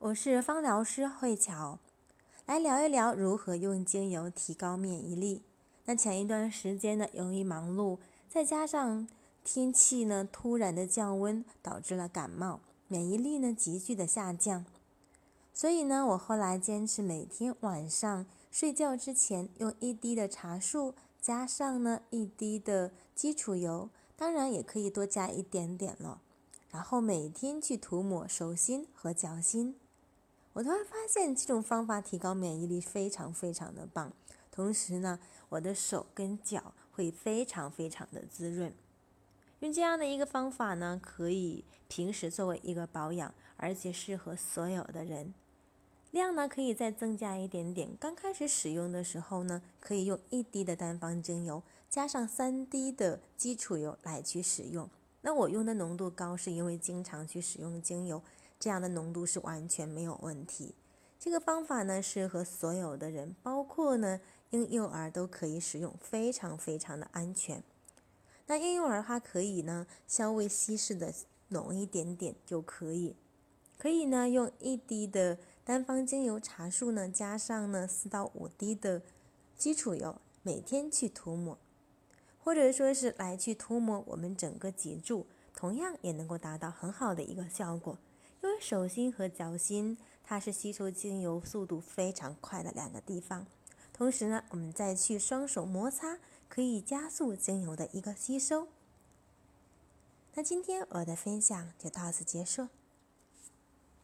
我是芳疗师慧乔，来聊一聊如何用精油提高免疫力。那前一段时间呢，由于忙碌，再加上天气呢突然的降温，导致了感冒，免疫力呢急剧的下降。所以呢，我后来坚持每天晚上睡觉之前用一滴的茶树，加上呢一滴的基础油，当然也可以多加一点点了。然后每天去涂抹手心和脚心。我突然发现这种方法提高免疫力非常非常的棒，同时呢，我的手跟脚会非常非常的滋润。用这样的一个方法呢，可以平时作为一个保养，而且适合所有的人。量呢可以再增加一点点。刚开始使用的时候呢，可以用一滴的单方精油加上三滴的基础油来去使用。那我用的浓度高，是因为经常去使用精油。这样的浓度是完全没有问题。这个方法呢，适合所有的人，包括呢婴幼儿都可以使用，非常非常的安全。那婴幼儿它可以呢稍微稀释的浓一点点就可以。可以呢用一滴的单方精油茶树呢，加上呢四到五滴的基础油，每天去涂抹，或者说是来去涂抹我们整个脊柱，同样也能够达到很好的一个效果。因为手心和脚心，它是吸收精油速度非常快的两个地方。同时呢，我们再去双手摩擦，可以加速精油的一个吸收。那今天我的分享就到此结束。